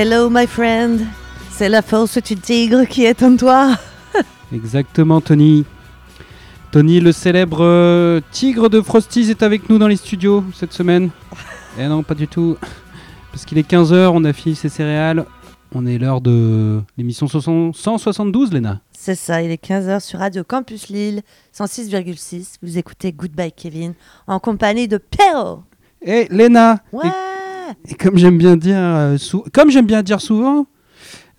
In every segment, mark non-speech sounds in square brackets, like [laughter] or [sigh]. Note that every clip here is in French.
Hello my friend, c'est la force du tigre qui est en toi. [laughs] Exactement Tony. Tony, le célèbre euh, tigre de Frosties, est avec nous dans les studios cette semaine. Eh non, pas du tout. Parce qu'il est 15h, on a fini ses céréales. On est l'heure de l'émission 172, Léna. C'est ça, il est 15h sur Radio Campus Lille, 106,6. Vous écoutez Goodbye Kevin en compagnie de Péro. Et Léna Ouais Et comme j'aime bien dire, euh, sou- comme j'aime bien dire souvent.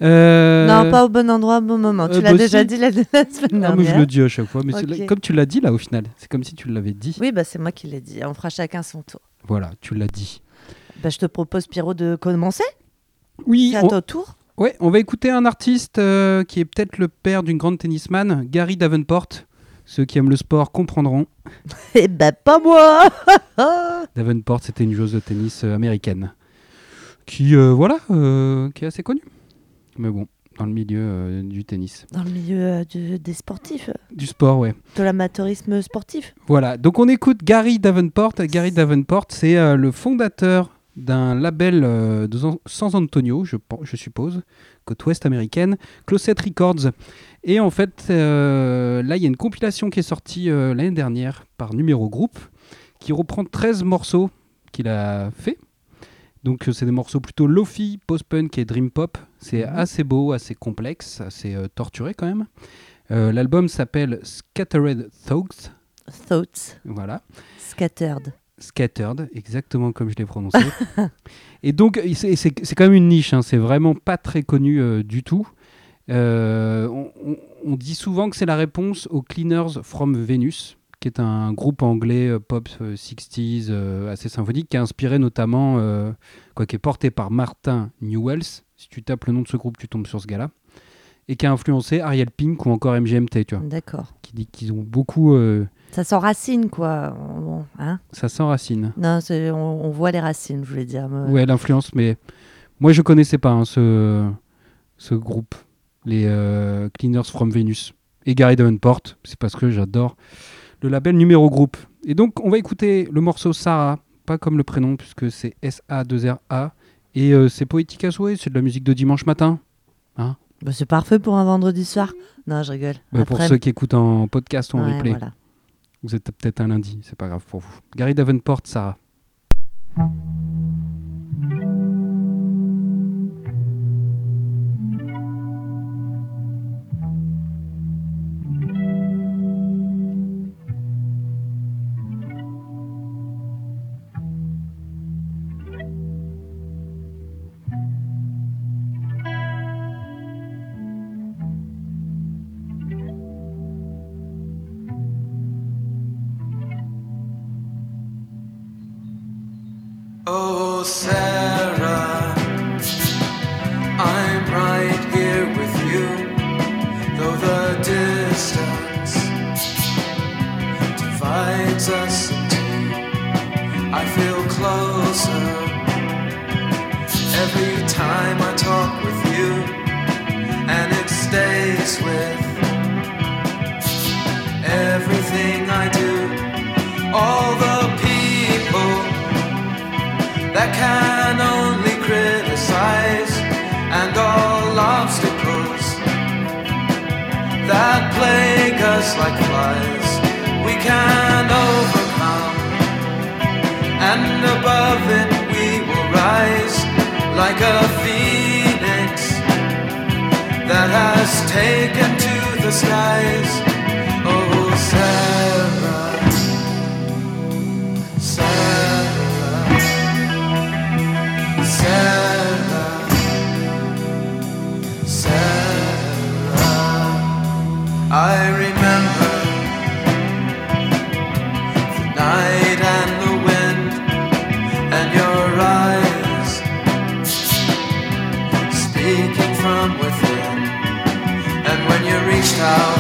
euh, Non, pas au bon endroit, au bon moment. euh, tu l'as bah déjà si. dit la, la semaine ah, moi, je dernière. le dis à chaque fois, mais c'est Ok. là- comme tu l'as dit là au final, c'est comme si tu l'avais dit. Oui, bah, c'est moi qui l'ai dit. On fera chacun son tour. Voilà, tu l'as dit. Bah, je te propose, Pierrot, de commencer. Oui, C'est à on, ton tour. ouais, on va écouter un artiste euh, qui est peut-être le père d'une grande tennisman, Gary Davenport. Ceux qui aiment le sport comprendront. [laughs] Eh ben, pas moi [laughs] Davenport, c'était une joueuse de tennis euh, américaine qui, euh, voilà, euh, qui est assez connue. Mais bon, dans le milieu euh, du tennis, Dans le milieu du- des sportifs, du sport, ouais. de l'amateurisme sportif. Voilà, donc on écoute Gary Davenport. Gary Davenport, c'est le fondateur d'un label de San- Antonio, je, je suppose, côte ouest américaine, Closet Records. Et en fait, là, il y a une compilation qui est sortie l'année dernière par Numéro Group, qui reprend 13 morceaux qu'il a fait. Donc euh, c'est des morceaux plutôt lofi, post-punk et dream pop. C'est Mhm. assez beau, assez complexe, assez euh, torturé quand même. Euh, L'album s'appelle Scattered Thoughts. Thoughts, Voilà. scattered. Scattered, exactement comme je l'ai prononcé. [laughs] et donc, c'est quand même une niche, hein, c'est vraiment pas très connu euh, du tout. On, on- on dit souvent que c'est la réponse aux Cleaners from Venus, qui est un groupe anglais euh, pop euh, 60s euh, assez symphonique, qui a inspiré notamment, euh, quoi, qui est porté par Martin Newells. Si tu tapes le nom de ce groupe, tu tombes sur ce gars-là. Et qui a influencé Ariel Pink ou encore MGMT, tu vois, D'accord. qui dit qu'ils ont beaucoup. euh, Ça s'enracine, quoi. Bon, hein ça s'enracine. non, c'est- on, on voit les racines, je voulais dire. mais- Ouais, l'influence, mais moi je connaissais pas hein, ce, ce groupe, les euh, Cleaners from Venus et Gary Davenport, c'est parce que j'adore le label numéro groupe. Et donc on va écouter le morceau Sarah, pas comme le prénom puisque c'est S-A-2-R-A, et euh, c'est poétique à souhait, c'est de la musique de dimanche matin. Bah, c'est parfait pour un vendredi soir. Non, je rigole. Bah, pour ceux qui écoutent en podcast ou en Ouais, replay, voilà. vous êtes peut-être un lundi, c'est pas grave pour vous. Gary Davenport, Sarah. now.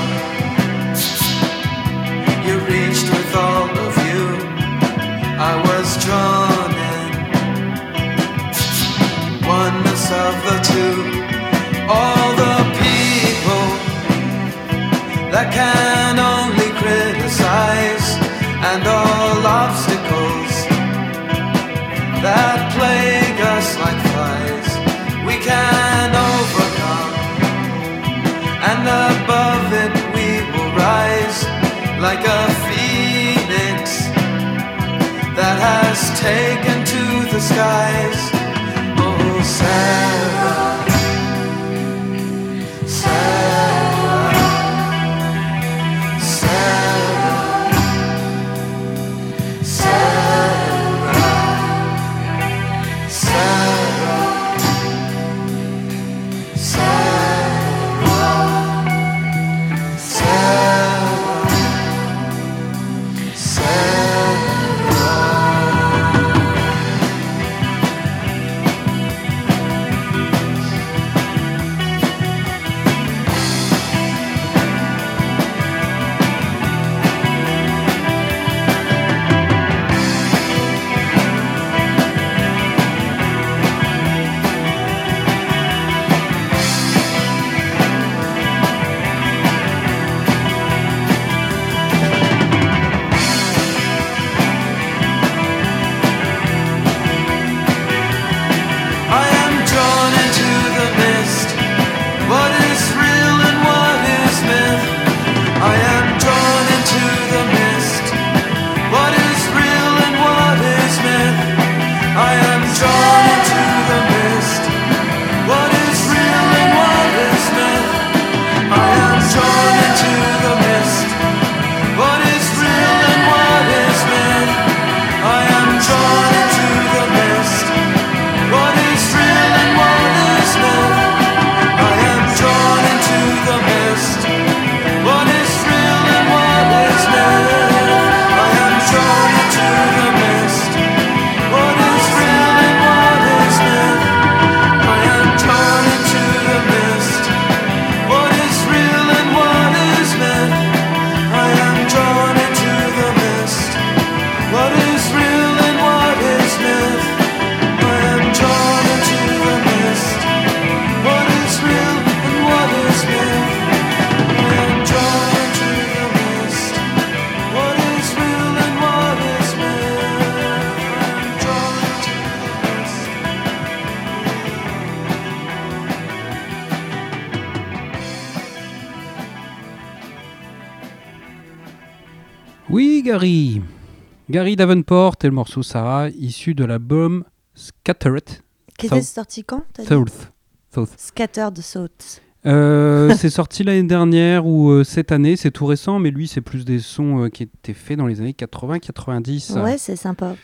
Gary Davenport et le morceau Sarah, issu de l'album Scattered Qui était sorti quand South. South. Scattered Thoughts. Euh, [laughs] c'est sorti l'année dernière ou euh, cette année, c'est tout récent, mais lui, c'est plus des sons euh, qui étaient faits dans les années 80-90. Ouais, c'est sympa.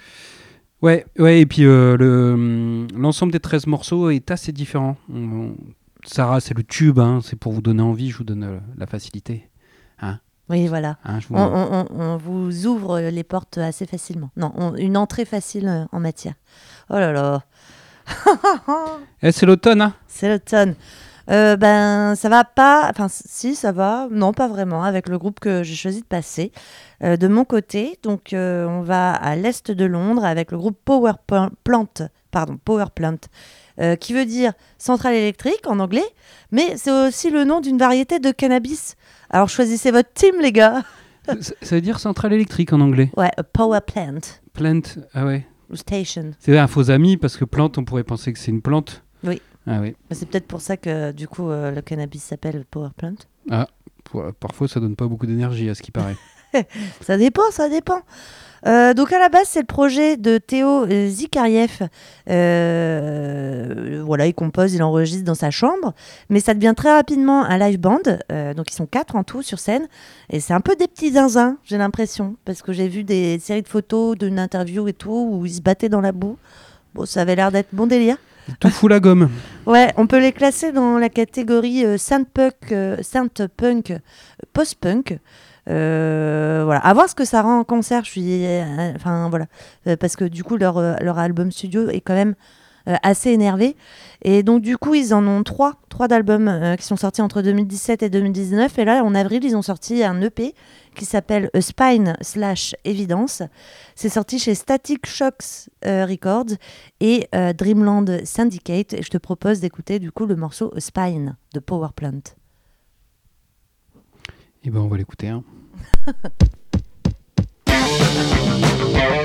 Ouais, ouais, et puis le, hum, l'ensemble des 13 morceaux est assez différent. On- on- Sarah, c'est le tube, hein, c'est pour vous donner envie, je vous donne la facilité. Oui, voilà. hein, vous- On, on- on- vous ouvre les portes assez facilement. Non, on- une entrée facile euh, en matière. Oh là là, [laughs] Eh, c'est l'automne, hein c'est l'automne. Euh, ben, ça va pas. Enfin, si, ça va. Non, pas vraiment. Avec le groupe que j'ai choisi de passer. Euh, de mon côté, donc, euh, on va à l'est de Londres avec le groupe Power Plant, pardon, Power Plant, euh, qui veut dire centrale électrique en anglais, mais c'est aussi le nom d'une variété de cannabis. Alors choisissez votre team, les gars. ça, ça veut dire centrale électrique en anglais. Ouais, a Power Plant Plant, ah ouais. ou Station. C'est un faux ami parce que plante, on pourrait penser que c'est une plante. Oui. Ah oui. Mais C'est peut-être pour ça que du coup euh, le cannabis s'appelle Power Plant. Pour- Parfois, ça donne pas beaucoup d'énergie, à ce qui paraît. [laughs] Ça dépend, ça dépend. Euh, donc à la base, c'est le projet de Théo Zikariev. Euh, voilà, il compose, il enregistre dans sa chambre, mais ça devient très rapidement un live band. Euh, donc ils sont quatre en tout sur scène, et c'est un peu des petits zinzins, j'ai l'impression, parce que j'ai vu des séries de photos, d'une interview et tout, où ils se battaient dans la boue. Bon, ça avait l'air d'être bon délire. Tout fout la gomme. Ouais, on peut les classer dans la catégorie euh, synth-punk, euh, synth-punk, euh, post-punk. Euh, voilà, à voir ce que ça rend en concert. Je suis, euh, enfin voilà, parce que du coup leur leur album studio est quand même assez énervé. Et donc du coup ils en ont trois, trois d'albums euh, qui sont sortis entre 2017 et 2019. Et là en avril ils ont sorti un EP qui s'appelle A Spine slash Evidence. C'est sorti chez Static Shocks euh, Records et euh, Dreamland Syndicate. Et je te propose d'écouter du coup le morceau A Spine de Power Plant. Et ben, on va l'écouter. hein. [laughs]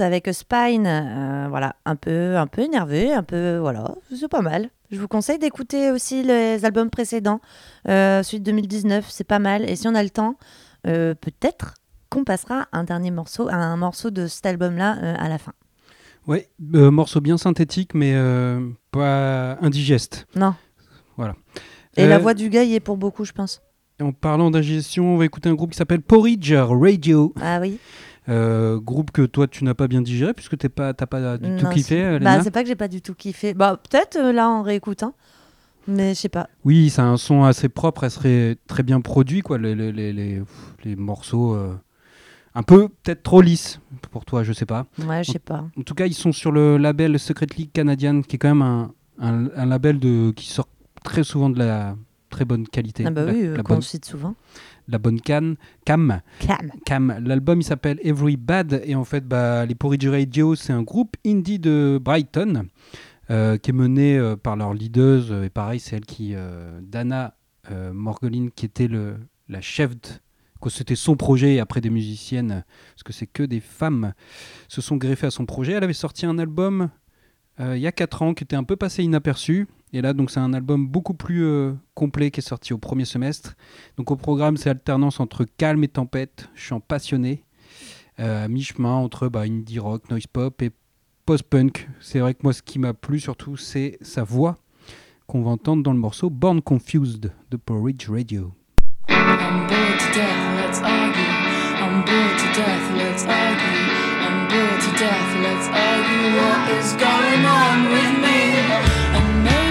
Avec Spine, euh, voilà, un peu, un peu énervé, un peu, voilà, c'est pas mal. Je vous conseille d'écouter aussi les albums précédents, euh, de 2019, c'est pas mal. Et si on a le temps, euh, peut-être qu'on passera un dernier morceau, un morceau de cet album-là euh, à la fin. Ouais, morceau bien synthétique, mais pas indigeste. Non. Voilà. Et la voix du gars y est pour beaucoup, je pense. En parlant d'indigestion, on va écouter un groupe qui s'appelle Porridge Radio. Ah oui. Euh, groupe que toi tu n'as pas bien digéré puisque t'es pas t'as pas du tout Non, kiffé. Bah, c'est pas que j'ai pas du tout kiffé. Bah, peut-être euh, là en réécoutant, mais je sais pas. oui, c'est un son assez propre, elle serait très bien produit quoi. Les, les, les, les- les morceaux euh, un peu peut-être trop lisses pour toi, je sais pas. Ouais, je sais pas. En tout cas, ils sont sur le label Secret League Canadian, qui est quand même un, un, un label de, qui sort très souvent de la très bonne qualité. Ah bah la, oui, la qu'on bonne, cite souvent. La bonne canne, cam. Cam. L'album il s'appelle Every Bad et en fait bah, les Porridge Radio c'est un groupe indie de Brighton euh, qui est mené euh, par leur leaduse euh, et pareil c'est elle qui Dana Morgolin qui était le, la chef de, que c'était son projet et après des musiciennes parce que c'est que des femmes se sont greffées à son projet elle avait sorti un album il y a 4 ans qui était un peu passé inaperçu et là donc c'est un album beaucoup plus euh, complet qui est sorti au premier semestre donc au programme, c'est alternance entre calme et tempête, chant passionné, euh, à mi-chemin entre bah, indie rock, noise pop et post-punk. C'est vrai que moi, ce qui m'a plu surtout, c'est sa voix qu'on va entendre dans le morceau Born Confused de Porridge Radio. I'm?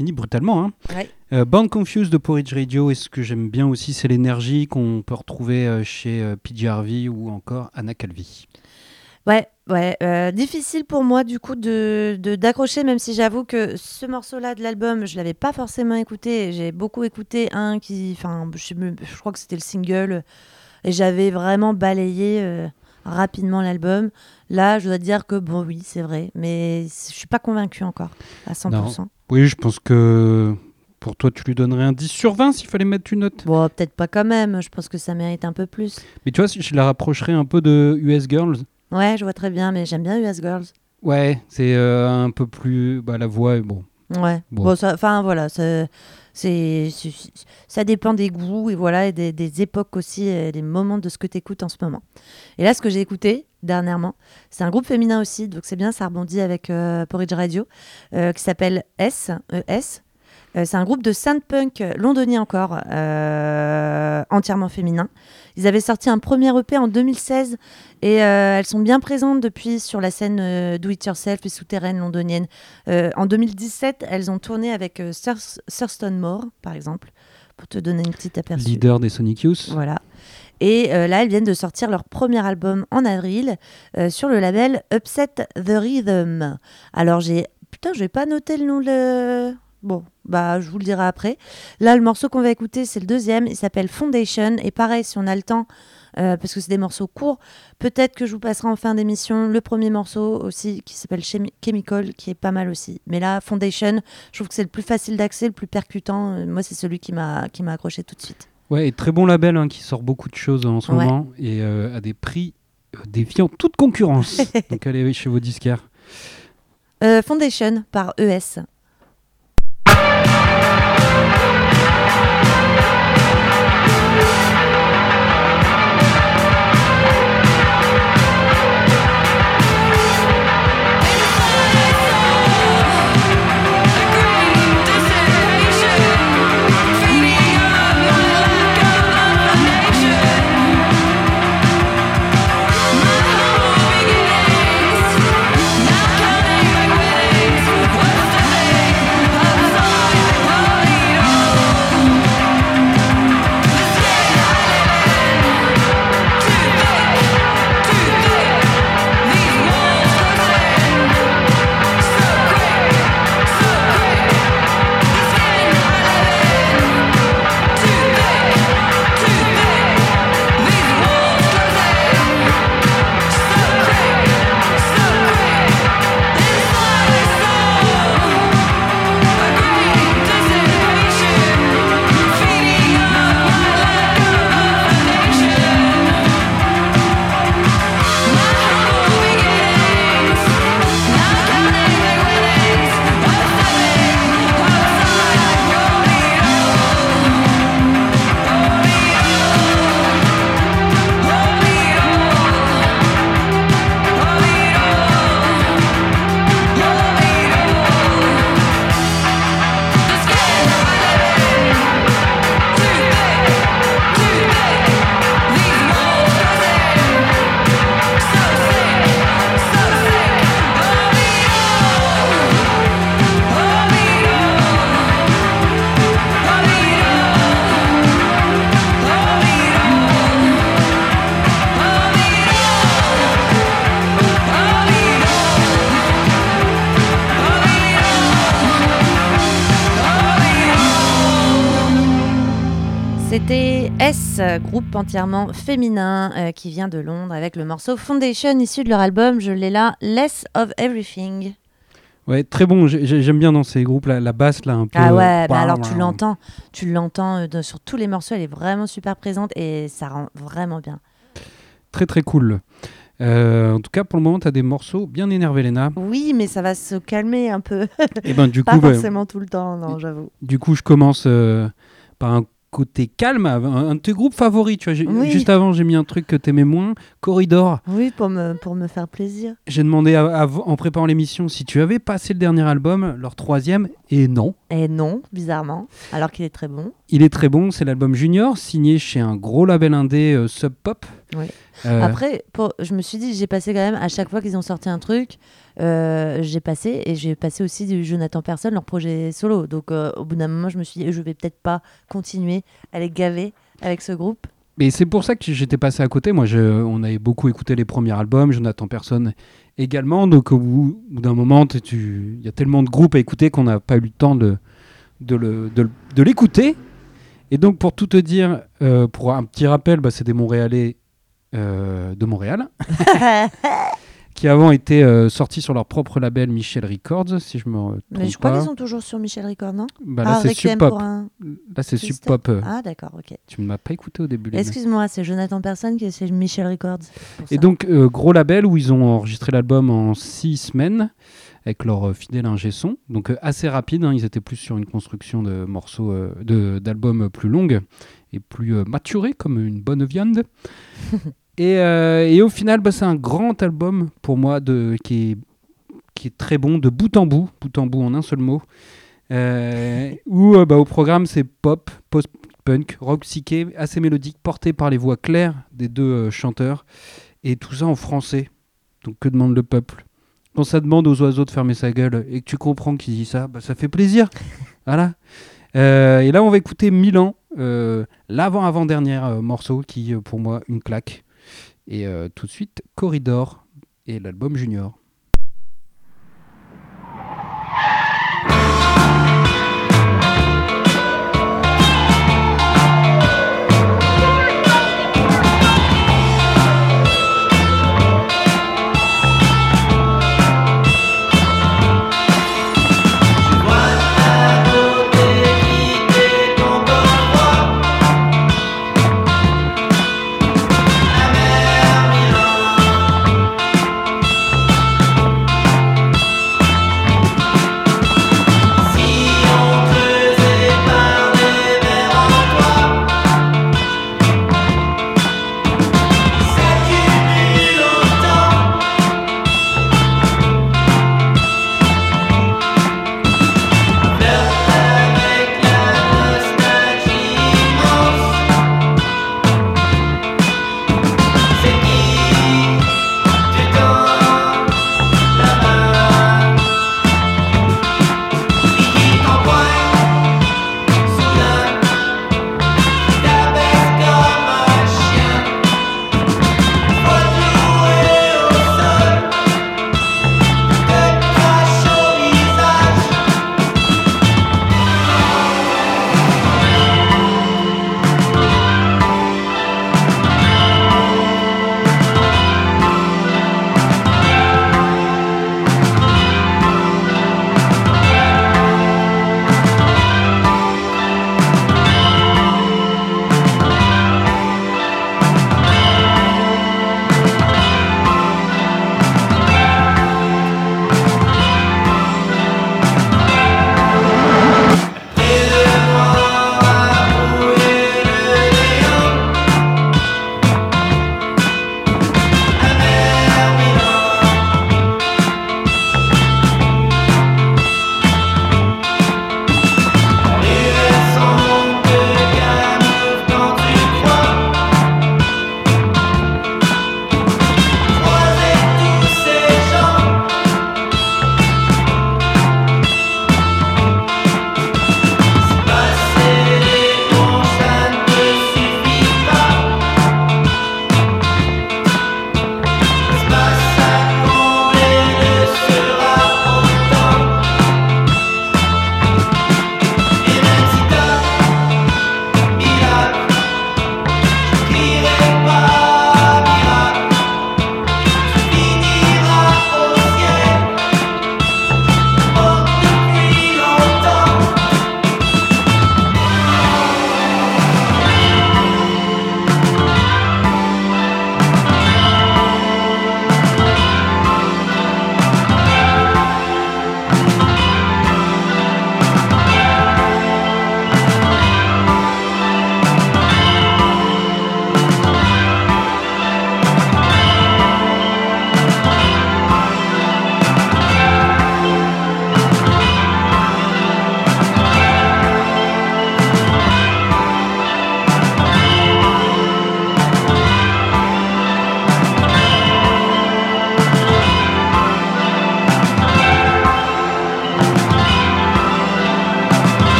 Finit brutalement. Hein. Ouais. Euh, Born Confused de Porridge Radio, et ce que j'aime bien aussi, c'est l'énergie qu'on peut retrouver euh, chez euh, PJ Harvey ou encore Anna Calvi. Ouais, Ouais, euh, difficile pour moi du coup de d'accrocher, même si j'avoue que ce morceau-là de l'album, je l'avais pas forcément écouté. J'ai beaucoup écouté un qui, enfin, je, crois que c'était le single, et j'avais vraiment balayé euh, rapidement l'album. Là, je dois dire que bon, oui, c'est vrai, mais je suis pas convaincue encore à 100%. Oui, je pense que pour toi, tu lui donnerais un 10 sur 20 s'il fallait mettre une note. Bon, peut-être pas quand même. Je pense que ça mérite un peu plus. Mais tu vois, je la rapprocherais un peu de US Girls. Ouais, je vois très bien, mais j'aime bien US Girls. Ouais, c'est euh, un peu plus. Bah, la voix est bon. Ouais. Bon. Enfin voilà, c'est, c'est- ça dépend des goûts et voilà des, époques aussi, et des moments de ce que tu écoutes en ce moment. Et là, ce que j'ai écouté dernièrement, c'est un groupe féminin aussi, donc c'est bien, ça rebondit avec euh, Porridge Radio, euh, qui s'appelle S, ES. Euh, c'est un groupe de synth-punk londonien encore, euh, entièrement féminin. Ils avaient sorti un premier EP en 2016 et euh, elles sont bien présentes depuis sur la scène euh, do-it-yourself et souterraine londonienne. Euh, en 2017, elles ont tourné avec Thurs- Thurston Moore, par exemple, pour te donner une petite aperçu. Leader des Sonic Youth. Voilà. Et là, elles viennent de sortir leur premier album en avril sur le label Upset the Rhythm. Alors j'ai... Putain, je vais pas noter le nom de... Bon, bah je vous le dirai après. Là, le morceau qu'on va écouter, c'est le deuxième. Il s'appelle Foundation. Et pareil, si on a le temps, euh, parce que c'est des morceaux courts, peut-être que je vous passerai en fin d'émission le premier morceau aussi qui s'appelle Chemi- Chemical, qui est pas mal aussi. Mais là, Foundation, je trouve que c'est le plus facile d'accès, le plus percutant. Euh, Moi, c'est celui qui m'a qui m'a accroché tout de suite. Ouais, et très bon label hein, qui sort beaucoup de choses en ce Ouais. moment et euh, à des prix défiant toute concurrence. [laughs] Donc allez chez vos disquaires. Euh, Foundation par ES. S, groupe entièrement féminin euh, qui vient de Londres avec le morceau Foundation issu de leur album, je l'ai là, Less of Everything. Ouais, très bon. J'ai- j'ai- J'aime bien dans ces groupes la, la basse là un peu. Ah ouais, bah Bam, alors tu l'entends, tu l'entends euh, sur tous les morceaux, elle est vraiment super présente et ça rend vraiment bien. Très très cool. Euh, en tout cas, pour le moment, tu as des morceaux bien énervés, Léna. Oui, mais ça va se calmer un peu, Et ben du [laughs] pas coup, bah, forcément tout le temps, non, j'avoue. du coup, je commence euh, par un côté calme, un, de tes groupes favoris. Tu vois, Oui. juste avant, j'ai mis un truc que t'aimais moins, Corridor. Oui, pour me, pour me faire plaisir. J'ai demandé à- à- en préparant l'émission si tu avais passé le dernier album, leur troisième, et non. Et non, bizarrement, alors qu'il est très bon. Il est très bon, c'est l'album Junior, signé chez un gros label indé euh, Sub Pop. Oui. Euh, Après, pour, je me suis dit, j'ai passé quand même, à chaque fois qu'ils ont sorti un truc, j'ai passé, et j'ai passé aussi du Jonathan Person, leur projet solo. Donc euh, au bout d'un moment, je me suis dit, je vais peut-être pas continuer à les gaver avec ce groupe. Mais c'est pour ça que j'étais passé à côté. Moi, je- on avait beaucoup écouté les premiers albums, Jonathan Personne également. Donc, au bout, d'un moment, il y a tellement de groupes à écouter qu'on n'a pas eu le temps de, l'écouter. Et donc, pour tout te dire, euh, pour un petit rappel, bah, c'est des Montréalais euh, de Montréal [laughs] [laughs] qui avant étaient euh, sortis sur leur propre label Michel Records, si je me trompe Mais je crois qu'ils sont toujours sur Michel Record, non? Bah, là, Ah, c'est Requiem Sub Pop. un... Là, c'est Sub Pop. euh, Ah, d'accord, ok. Tu ne m'as pas écouté au début. Excuse-moi, c'est Jonathan Person qui est chez Michel Records. Et ça. donc, euh, gros label où ils ont enregistré l'album en six semaines avec leur euh, fidèle ingé son. Donc, assez rapide. hein, ils étaient plus sur une construction de morceaux, d'albums plus longues et plus maturés, comme une bonne viande. [laughs] et, euh, et au final, bah, c'est un grand album pour moi de, qui, est, qui est très bon de bout en bout, bout en bout en un seul mot. Euh, où euh, bah, au programme, c'est pop, post-punk, rock psyché, assez mélodique, porté par les voix claires des deux euh, chanteurs. Et tout ça en français. Donc que demande le peuple? Quand ça demande aux oiseaux de fermer sa gueule et que tu comprends qu'il dit ça, bah, ça fait plaisir. [laughs] voilà. Et là, on va écouter Milan, l'avant-avant-dernier euh, morceau qui, pour moi, une claque. Et euh, tout de suite, Corridor et l'album Junior.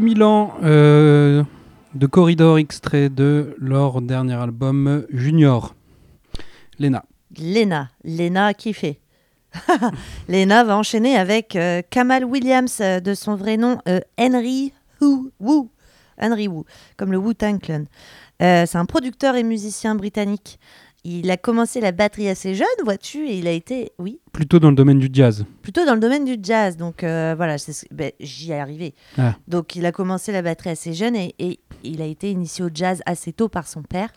Milan euh, de Corridor, extrait de leur dernier album Junior. Lena. Lena, Lena a kiffé. Lena [laughs] va enchaîner avec euh, Kamal Williams, euh, de son vrai nom Henry Wu, Wu. Henry Wu, comme le Wu-Tang Clan. Euh, c'est un producteur et musicien britannique. Il a commencé la batterie assez jeune, vois-tu, et il a été, oui, Plutôt dans le domaine du jazz. plutôt dans le domaine du jazz. Donc euh, voilà, ben, j'y ai arrivé. Ah. Donc il a commencé la batterie assez jeune et, et il a été initié au jazz assez tôt par son père.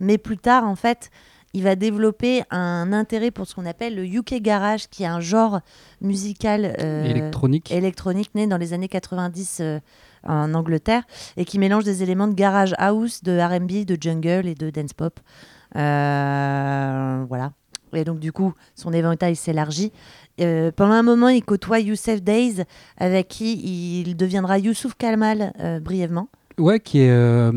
Mais plus tard, en fait, il va développer un intérêt pour ce qu'on appelle le UK Garage, qui est un genre musical euh, Électronique. électronique né dans les années 90 euh, en Angleterre et qui mélange des éléments de garage house, de R&B, de jungle et de dance pop. Euh, voilà. Et donc du coup, son éventail s'élargit. Euh, pendant un moment, il côtoie Youssef Days, avec qui il deviendra Youssouf Kamal euh, brièvement. Ouais, qui est, euh,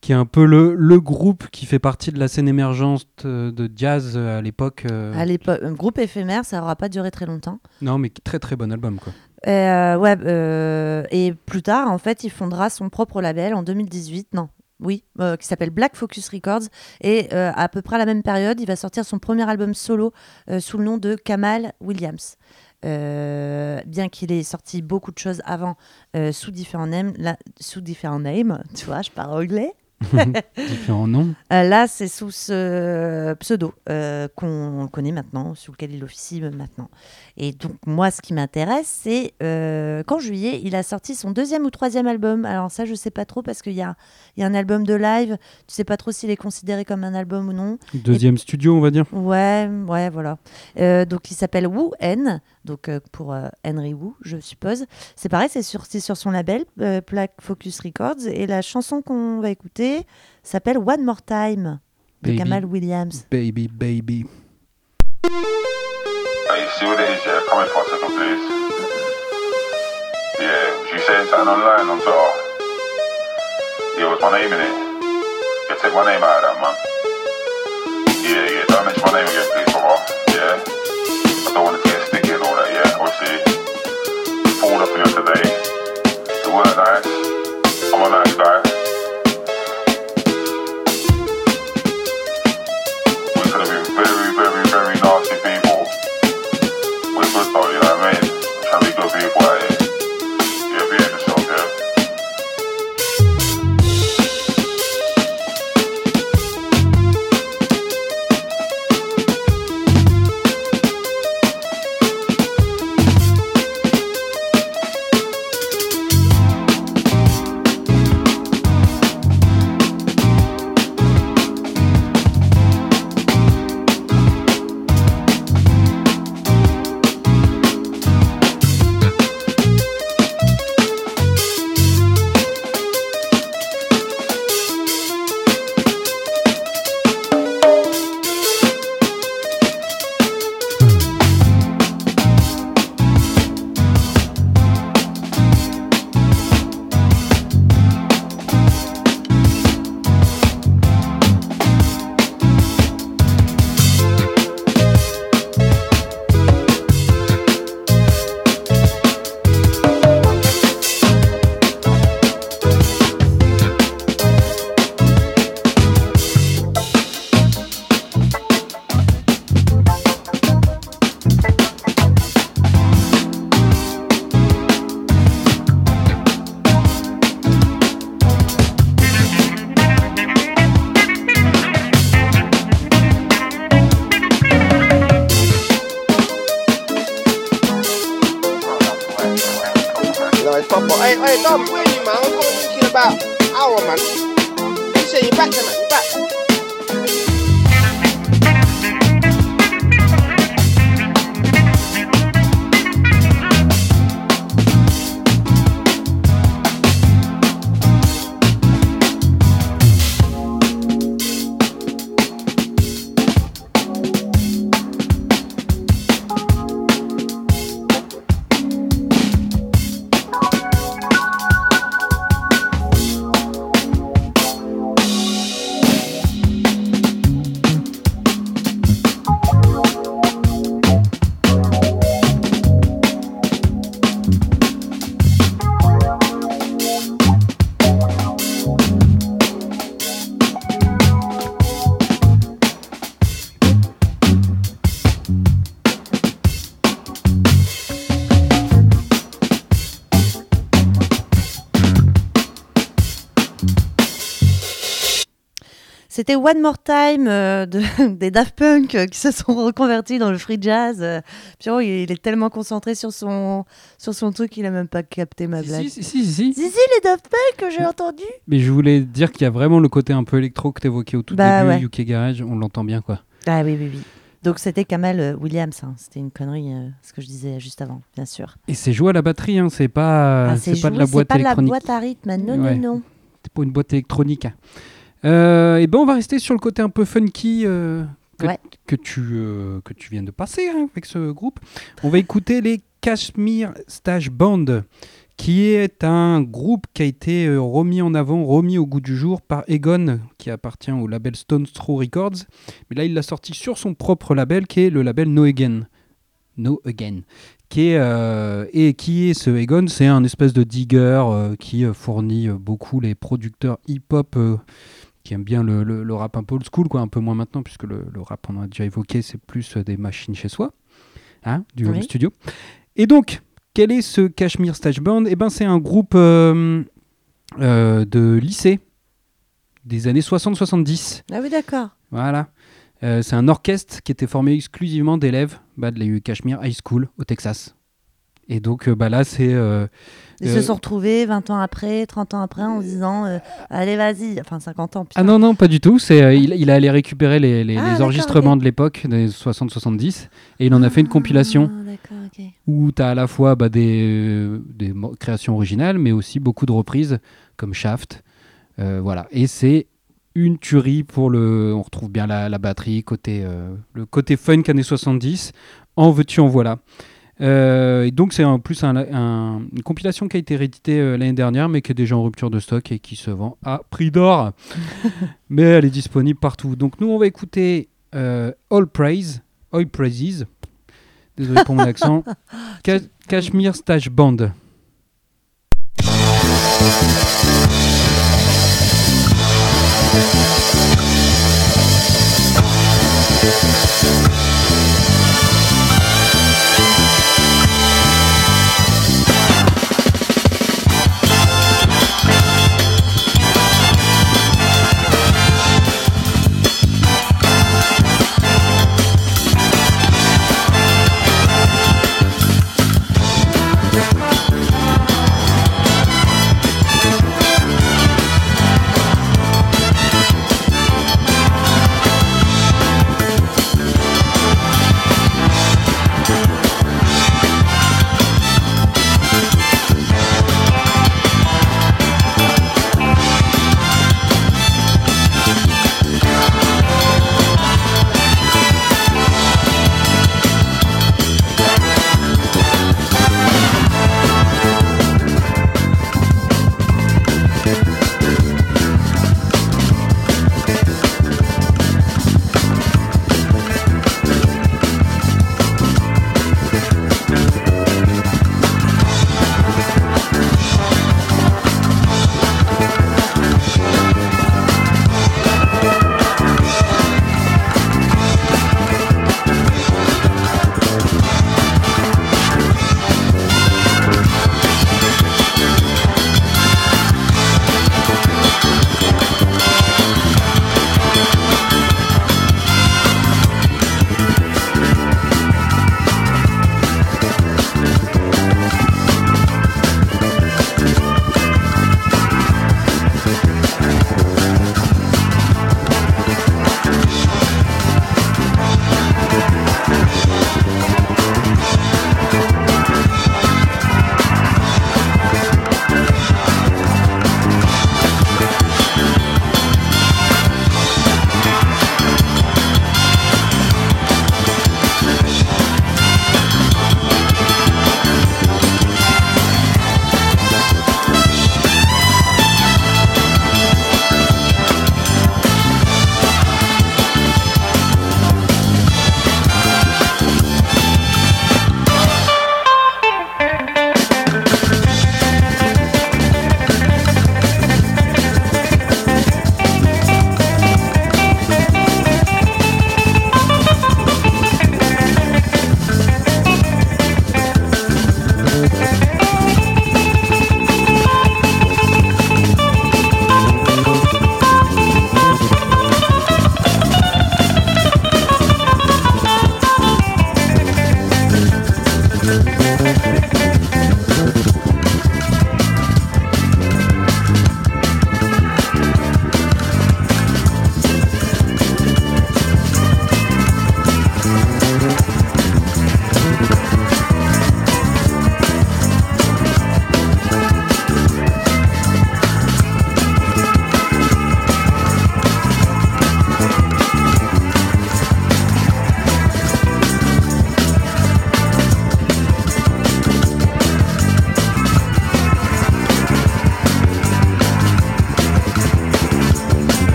qui est un peu le, le groupe qui fait partie de la scène émergente de jazz à l'époque. À l'époque, un groupe éphémère, ça n'aura pas duré très longtemps. Non, mais très très bon album quoi. Ouais, et plus tard, en fait, il fondera son propre label en 2018. Non, oui, euh, qui s'appelle Black Focus Records. Et euh, à peu près à la même période, il va sortir son premier album solo euh, sous le nom de Kamal Williams. Bien qu'il ait sorti beaucoup de choses avant sous différents names, là, sous différents names, [laughs] tu vois, je parle anglais. [laughs] Différents noms. Euh, là, c'est sous ce pseudo euh, qu'on connaît maintenant, sous lequel il officie maintenant. Et donc, moi, ce qui m'intéresse, c'est euh, qu'en juillet, il a sorti son deuxième ou troisième album. Alors, ça, je sais pas trop parce qu'il y a, il y a un album de live. Tu sais pas trop s'il est considéré comme un album ou non. Deuxième studio, on va dire. Ouais, ouais, voilà. Euh, donc, il s'appelle Wu N, donc euh, pour euh, Henry Wu, je suppose. C'est pareil, c'est sur, c'est sur son label, euh, Black Focus Records. Et la chanson qu'on va écouter s'appelle One More Time de Baby. Kamal Williams. Baby, baby. Hey, you see what it is, yeah? Come here for a second, please. Yeah, was you saying something online on Twitter? Yeah, what's my name in it? Yeah, take my name out of that, man. Yeah, yeah, don't mention my name again, please, brother. Yeah? I don't want it to get pulled up today. The word nice. I'm a nice guy. Man. You say you're back, man. You're back. C'était One More Time euh, de, [laughs] des Daft Punk euh, qui se sont reconvertis dans le free jazz. Euh, Pierrot, il, il est tellement concentré sur son, sur son truc qu'il a même pas capté ma blague. Si, si, si, si, si. Les Daft Punk que j'ai entendu. Mais je voulais dire qu'il y a vraiment le côté un peu électro que tu évoquais au tout Bah début, ouais. UK Garage, on l'entend bien quoi. Ah oui, oui, oui. Donc c'était Kamel euh, Williams. hein. C'était une connerie, euh, ce que je disais juste avant, bien sûr. Et c'est joué à la batterie, hein, c'est pas, Ah, c'est pas de la c'est boîte pas de la électronique. boîte à rythme. Non, Ouais. non, non. C'est pas une boîte électronique. Euh, et ben on va rester sur le côté un peu funky euh, que, Ouais. que tu, euh, que tu viens de passer hein, avec ce groupe. On va écouter les Kashmir Stage Band, qui est un groupe qui a été euh, remis en avant, remis au goût du jour par Egon, qui appartient au label Stone Throw Records. Mais là, il l'a sorti sur son propre label, qui est le label No Again. No Again. Qui est, euh, et qui est ce Egon? C'est un espèce de digger euh, qui euh, fournit euh, beaucoup les producteurs hip-hop euh, qui aiment bien le, le- le rap un peu old school, quoi, un peu moins maintenant, puisque le, le rap, on a déjà évoqué, c'est plus euh, des machines chez soi, hein, du home studio. Et donc, quel est ce Kashmir Stage Band Eh ben, c'est un groupe euh, euh, de lycée des années 60-70. Ah oui, d'accord. Voilà. Euh, c'est un orchestre qui était formé exclusivement d'élèves bah, de la Kashmir High School au Texas. Et donc euh, bah, là, c'est. euh, Ils Euh, se sont retrouvés 20 ans après, 30 ans après, en se disant euh, Allez, vas-y. Enfin, 50 ans. putain. Ah non, non, pas du tout. C'est, euh, il, il a allé récupérer les, les- Ah, les enregistrements de l'époque, des 60-70, et il en a fait une compilation Ah, où tu as à la fois bah, des, euh, créations originales, mais aussi beaucoup de reprises, comme Shaft. Euh, voilà. Et c'est une tuerie pour le. On retrouve bien la, la batterie, côté, euh, le côté funk années 70. En veux-tu, en voilà. Euh, et donc, c'est en plus un- un- une compilation qui a été rééditée euh, l'année dernière, mais qui est déjà en rupture de stock et qui se vend à prix d'or. [laughs] mais elle est disponible partout. Donc, nous, on va écouter euh, All Praise, All Praises. Désolé pour mon accent. [laughs] Ca- Kashmir Stage Band.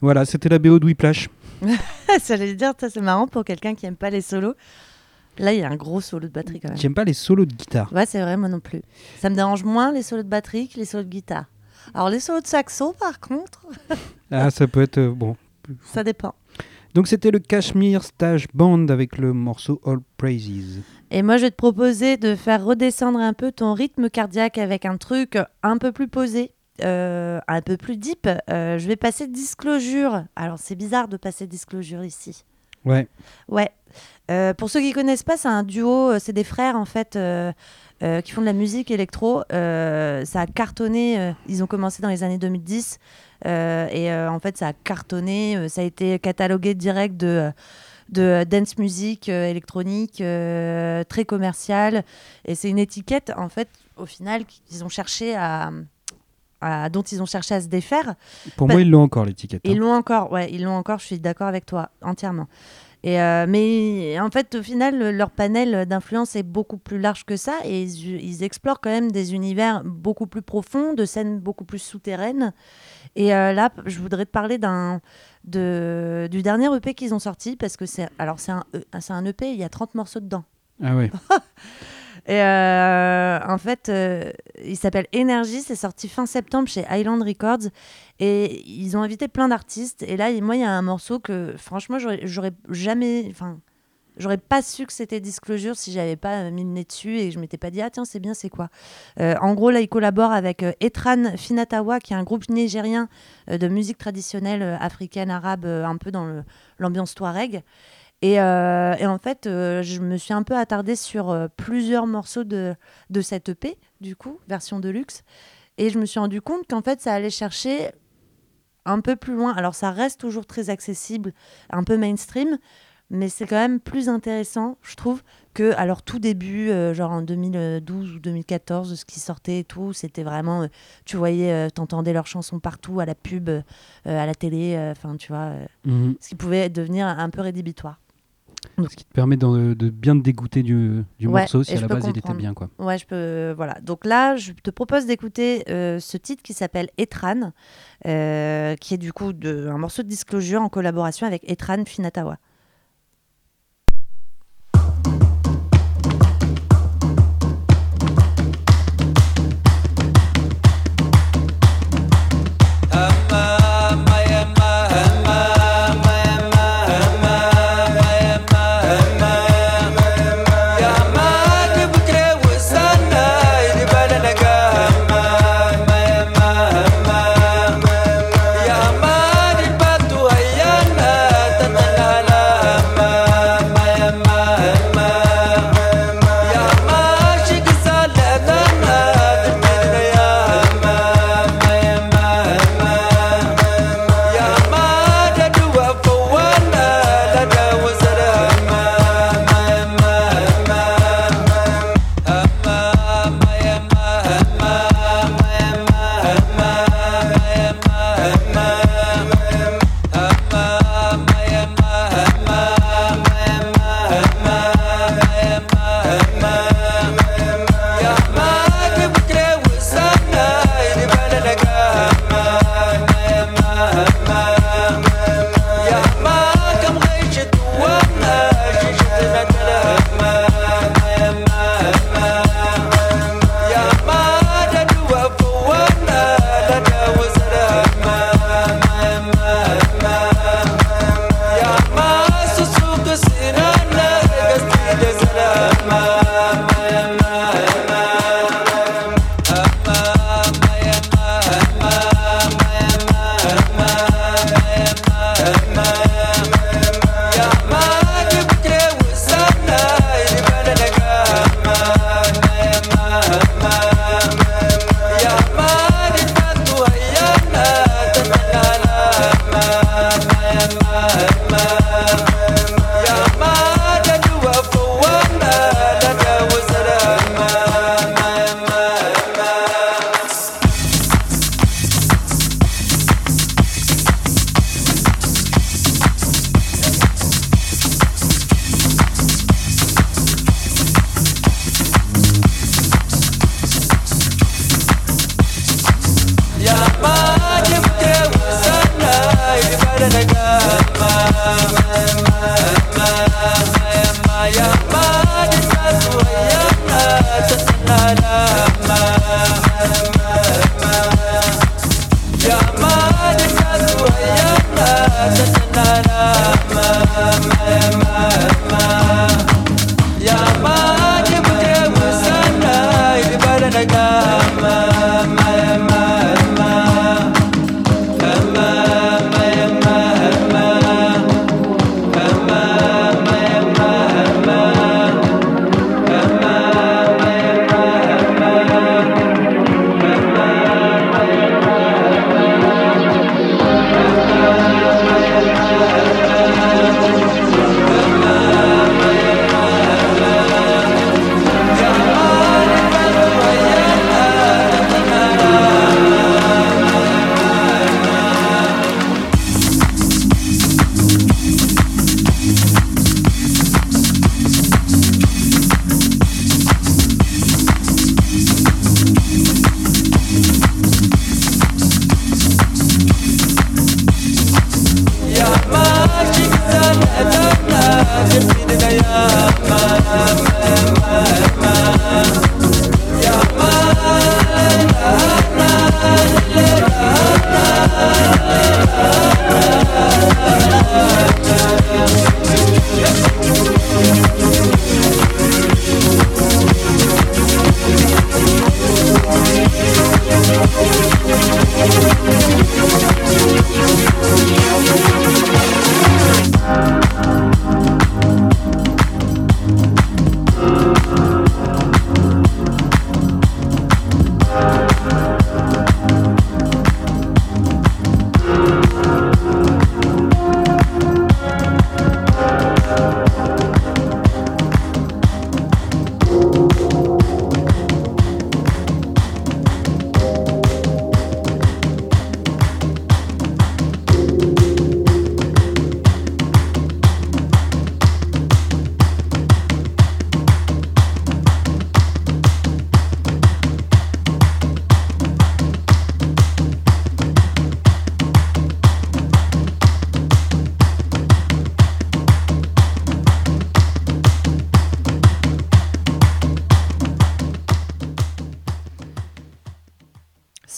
Voilà, c'était la BO de Whiplash. [laughs] ça allait dire, c'est marrant pour quelqu'un qui aime pas les solos. Là, il y a un gros solo de batterie quand même. J'aime pas les solos de guitare. Ouais, c'est vrai, moi non plus. Ça me dérange moins les solos de batterie que les solos de guitare. Alors, les solos de saxo, par contre, [laughs] Ah, ça peut être euh, bon. ça dépend. Donc c'était le Kashmir Stage Band avec le morceau All Praises. Et moi, je vais te proposer de faire redescendre un peu ton rythme cardiaque avec un truc un peu plus posé, euh, un peu plus deep. Euh, je vais passer Disclosure. Alors, c'est bizarre de passer Disclosure ici. Ouais. Ouais. Euh, pour ceux qui connaissent pas, c'est un duo, c'est des frères en fait qui font de la musique électro. Ça a cartonné, ils ont commencé dans les années 2010 euh, et en fait ça a cartonné, ça a été catalogué direct de, de dance music euh, électronique, euh, très commercial et c'est une étiquette en fait au final qu'ils ont cherché à, dont ils ont cherché à se défaire. Pour moi, ils l'ont encore l'étiquette. Ils hein. l'ont encore, ouais, ils l'ont encore, je suis d'accord avec toi, entièrement. Et euh, mais en fait, au final, le- leur panel d'influence est beaucoup plus large que ça et ils, ils explorent quand même des univers beaucoup plus profonds, de scènes beaucoup plus souterraines. Et euh, là, je voudrais te parler d'un de, du dernier EP qu'ils ont sorti parce que c'est alors c'est un, E- c'est un EP, il y a 30 morceaux dedans. Ah ouais. [laughs] Et euh, en fait, euh, il s'appelle Energy, c'est sorti fin septembre chez Island Records. Et ils ont invité plein d'artistes. Et là, moi, il y a un morceau que, franchement, j'aurais jamais. Enfin, j'aurais pas su que c'était Disclosure si j'avais pas mis le nez dessus et je m'étais pas dit, ah tiens, c'est bien, c'est quoi? Euh, en gros, là, il collabore avec Etran Finatawa, qui est un groupe nigérien de musique traditionnelle africaine, arabe, un peu dans l'ambiance touareg. Et, euh, et en fait, euh, je me suis un peu attardée sur euh, plusieurs morceaux de, de cette EP, du coup, version de luxe. Et je me suis rendu compte qu'en fait, ça allait chercher un peu plus loin. Alors, ça reste toujours très accessible, un peu mainstream, mais c'est quand même plus intéressant, je trouve, que alors tout début, euh, genre en 2012 ou 2014, ce qui sortait et tout, c'était vraiment, euh, tu voyais, euh, t'entendais leurs chansons partout, à la pub, à la télé, enfin, tu vois, Mhm. ce qui pouvait devenir un peu rédhibitoire. Ce qui te permet de, bien te dégoûter du, du Ouais, morceau si à la base il était bien. quoi. Ouais, je peux. Voilà. Donc là, je te propose d'écouter euh, ce titre qui s'appelle Etran, euh, qui est du coup de, un morceau de disclosure en collaboration avec Etran Finatawa.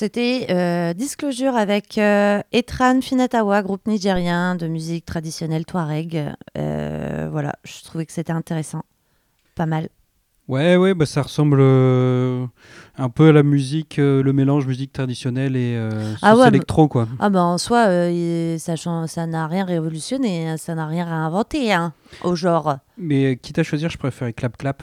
C'était euh, Disclosure avec euh, Etran Finatawa, groupe nigérien de musique traditionnelle touareg. Euh, voilà, je trouvais que c'était intéressant. Pas mal. Ouais, ouais, bah, ça ressemble euh, un peu à la musique, euh, le mélange musique traditionnelle et euh, Ah ouais, électro, quoi. Ah ben en soi, ça n'a rien révolutionné, hein, ça n'a rien réinventé hein, au genre. Mais quitte à choisir, je préfère Clap Clap,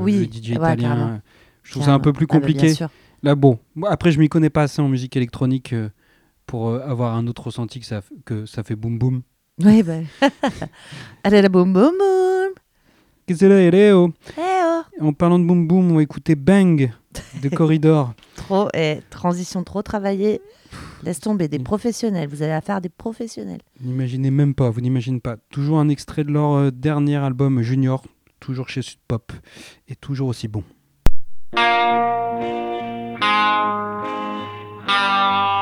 Oui, le DJ ouais, italien. carrément. Je trouve ça un peu plus Ah bah, bien compliqué. sûr. Là, bon, après, je m'y connais pas assez en musique électronique euh, pour euh, avoir un autre ressenti que ça, que ça fait boum boum. Oui, ben. [laughs] Allez, la boum boum boum. Qu'est-ce que c'est là, oh Eh oh. En parlant de boum boum, on va écouter Bang de Corridor. [laughs] Trop, eh, transition trop travaillée. Laisse tomber des professionnels. Vous avez affaire à des professionnels. N'imaginez même pas, vous n'imaginez pas. Toujours un extrait de leur euh, dernier album Junior, toujours chez Sud Pop, et toujours aussi bon. Thank you.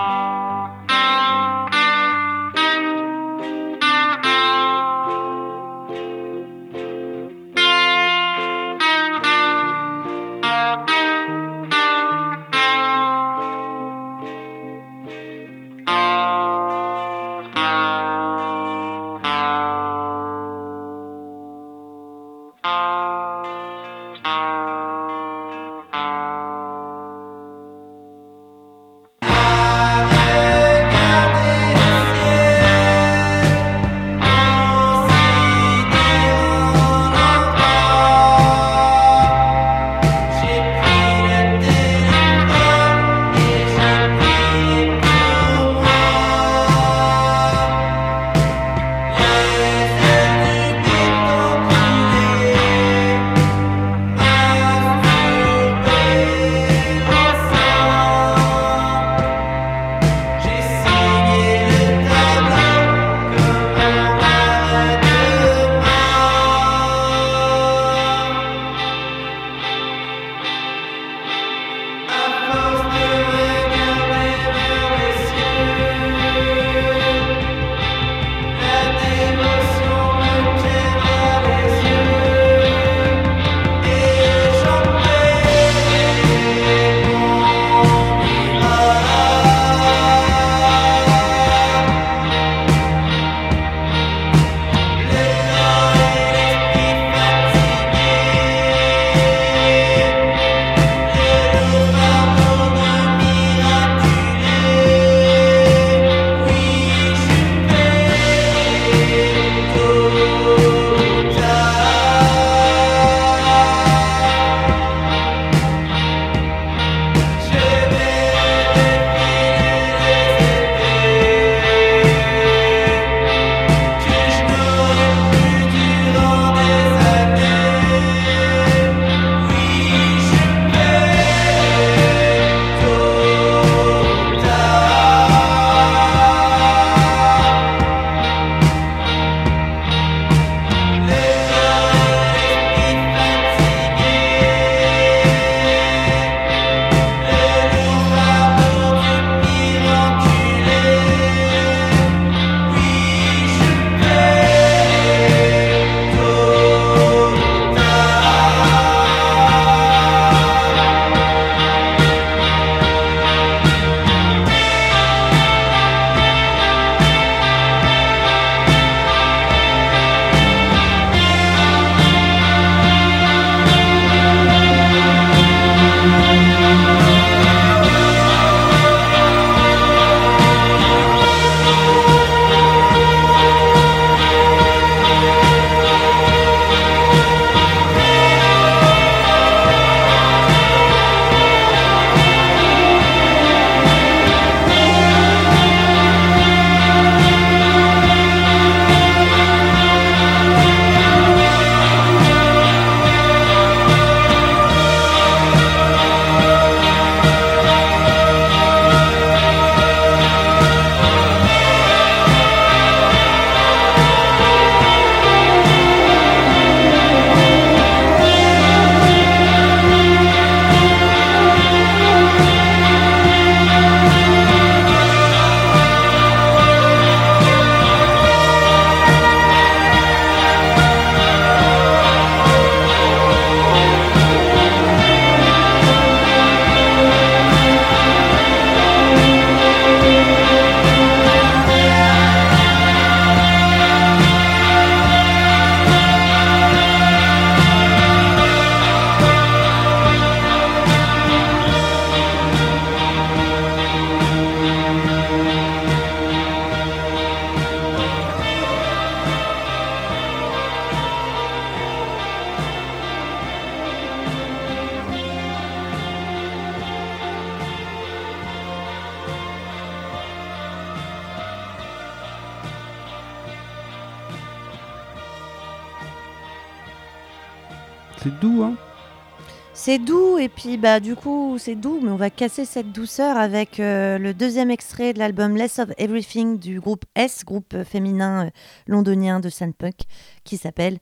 Bah du coup c'est doux mais on va casser cette douceur avec euh, le deuxième extrait de l'album Less of Everything du groupe S, groupe féminin euh, londonien de sandpunk qui s'appelle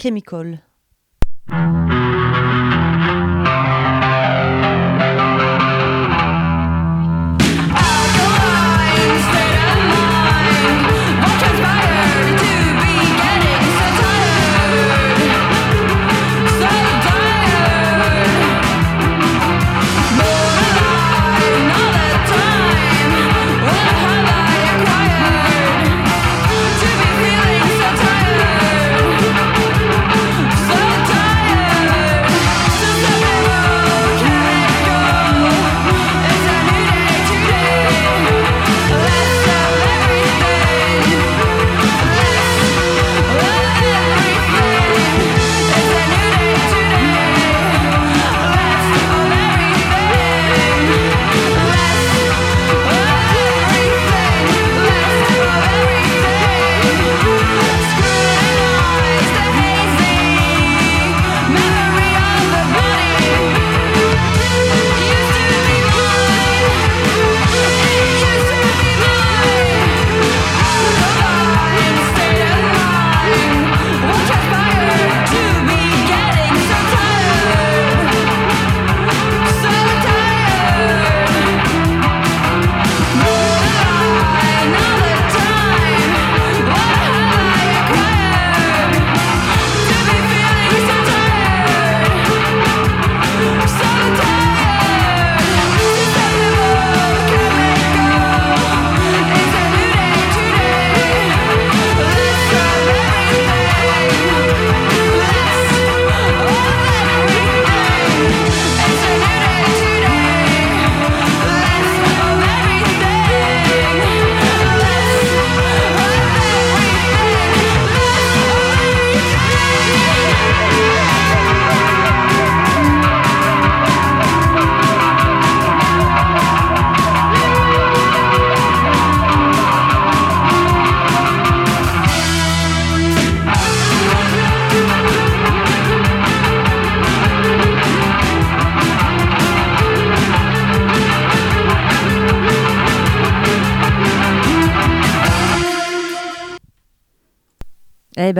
Chemical.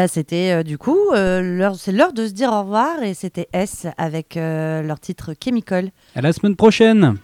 Ben c'était euh, du coup euh, c'est l'heure de se dire au revoir et c'était S avec euh, leur titre Chemical. À la semaine prochaine